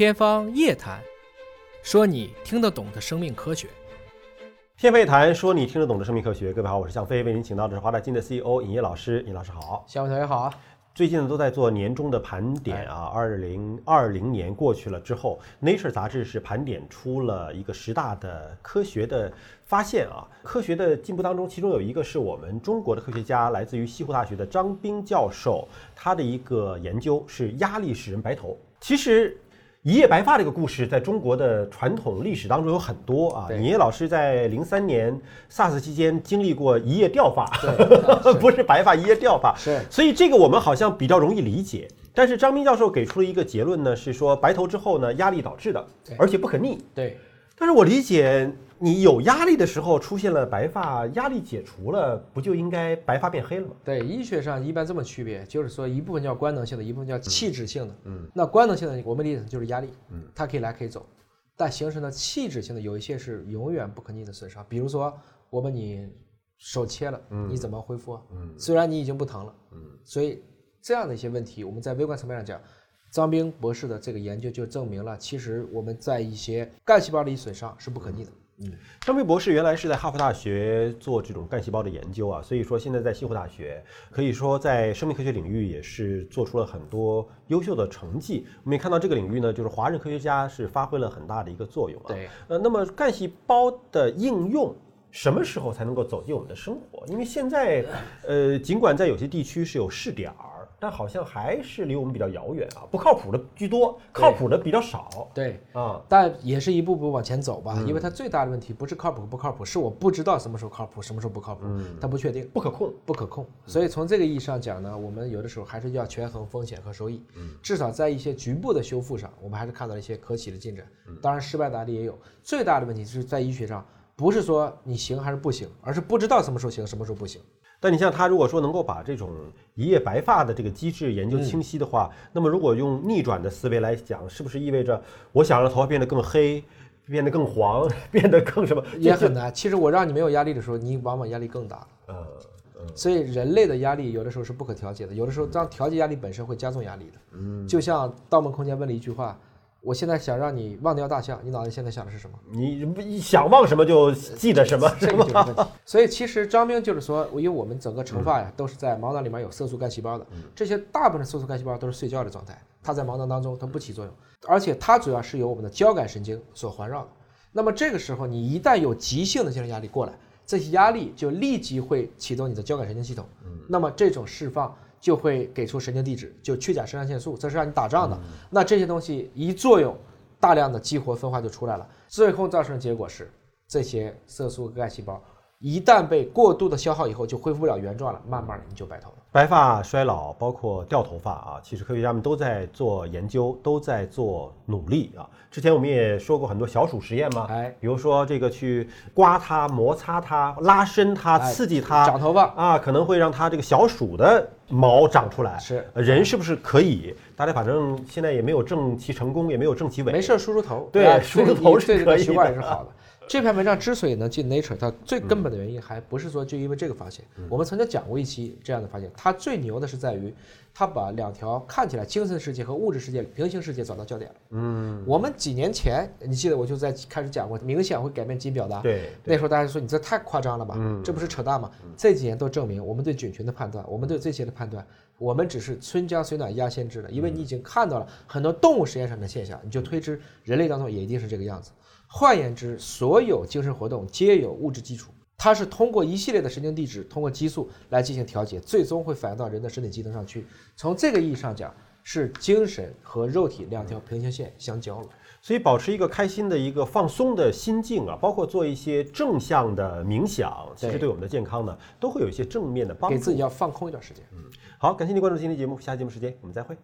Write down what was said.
天方夜谭，说你听得懂的生命科学。天方夜谭说你听得懂的生命科学，各位好，我是向飞，为您请到的是华大基因的 CEO 尹烨老师，尹老师好。向飞同学好啊。最近呢都在做年终的盘点啊，二零二零年过去了之后，Nature 杂志是盘点出了一个十大的科学的发现啊，科学的进步当中，其中有一个是我们中国的科学家，来自于西湖大学的张斌教授，他的一个研究是压力使人白头。其实。一夜白发这个故事，在中国的传统历史当中有很多啊。尹烨老师在零三年 SARS 期间经历过一夜掉发，不是白发一夜掉发，是。所以这个我们好像比较容易理解。但是张斌教授给出了一个结论呢，是说白头之后呢，压力导致的，而且不可逆。对。但是我理解。你有压力的时候出现了白发，压力解除了，不就应该白发变黑了吗？对，医学上一般这么区别，就是说一部分叫官能性的，一部分叫器质性的。嗯，那官能性的我们理解就是压力，嗯，它可以来可以走，但形成的器质性的有一些是永远不可逆的损伤，比如说我把你手切了，你怎么恢复啊？嗯，虽然你已经不疼了，嗯，所以这样的一些问题，我们在微观层面上讲，张兵博士的这个研究就证明了，其实我们在一些干细胞里损伤是不可逆的。嗯，张飞博士原来是在哈佛大学做这种干细胞的研究啊，所以说现在在西湖大学，可以说在生命科学领域也是做出了很多优秀的成绩。我们也看到这个领域呢，就是华人科学家是发挥了很大的一个作用啊。对，呃，那么干细胞的应用什么时候才能够走进我们的生活？因为现在，呃，尽管在有些地区是有试点儿。但好像还是离我们比较遥远啊，不靠谱的居多，靠谱的比较少。对啊，但也是一步步往前走吧。因为它最大的问题不是靠谱不靠谱，是我不知道什么时候靠谱，什么时候不靠谱，它不确定，不可控，不可控。所以从这个意义上讲呢，我们有的时候还是要权衡风险和收益。嗯，至少在一些局部的修复上，我们还是看到了一些可喜的进展。当然，失败的案例也有。最大的问题是在医学上，不是说你行还是不行，而是不知道什么时候行，什么时候不行。但你像他，如果说能够把这种一夜白发的这个机制研究清晰的话，那么如果用逆转的思维来讲，是不是意味着我想让头发变得更黑，变得更黄，变得更什么？也很难。其实我让你没有压力的时候，你往往压力更大。嗯嗯。所以人类的压力有的时候是不可调节的，有的时候当调节压力本身会加重压力的。嗯。就像《盗梦空间》问了一句话。我现在想让你忘掉大象，你脑子现在想的是什么？你想忘什么就记得什么，这个就是问题。所以其实张兵就是说，因为我们整个成发呀都是在毛囊里面有色素干细胞的，这些大部分的色素干细胞都是睡觉的状态，它在毛囊当中它不起作用，而且它主要是由我们的交感神经所环绕的。那么这个时候你一旦有急性的精神压力过来，这些压力就立即会启动你的交感神经系统，那么这种释放。就会给出神经递质，就去甲肾上腺素，这是让你打仗的。那这些东西一作用，大量的激活分化就出来了，最后造成的结果是，这些色素干细胞一旦被过度的消耗以后，就恢复不了原状了，慢慢的你就白头了。白发衰老，包括掉头发啊，其实科学家们都在做研究，都在做努力啊。之前我们也说过很多小鼠实验嘛，哎，比如说这个去刮它、摩擦它、拉伸它、刺激它长头发啊，可能会让它这个小鼠的毛长出来。是人是不是可以？大家反正现在也没有正其成功，也没有正其伪。没事梳梳头，对，梳梳头是可以的，也是好的。这篇文章之所以能进 Nature，它最根本的原因还不是说就因为这个发现。我们曾经讲过一期这样的发现，它最牛的是在于，它把两条看起来精神世界和物质世界平行世界找到焦点了。嗯，我们几年前你记得我就在开始讲过，明显会改变基因表达。对，那时候大家说你这太夸张了吧？嗯，这不是扯淡吗？这几年都证明，我们对菌群的判断，我们对这些的判断，我们只是春江水暖鸭先知了，因为你已经看到了很多动物实验上的现象，你就推知人类当中也一定是这个样子。换言之，所有精神活动皆有物质基础，它是通过一系列的神经递质，通过激素来进行调节，最终会反映到人的身体机能上去。从这个意义上讲，是精神和肉体两条平行线相交了。所以，保持一个开心的一个放松的心境啊，包括做一些正向的冥想，其实对我们的健康呢，都会有一些正面的帮助。给自己要放空一段时间。嗯，好，感谢您关注今天节目，下期节目时间我们再会。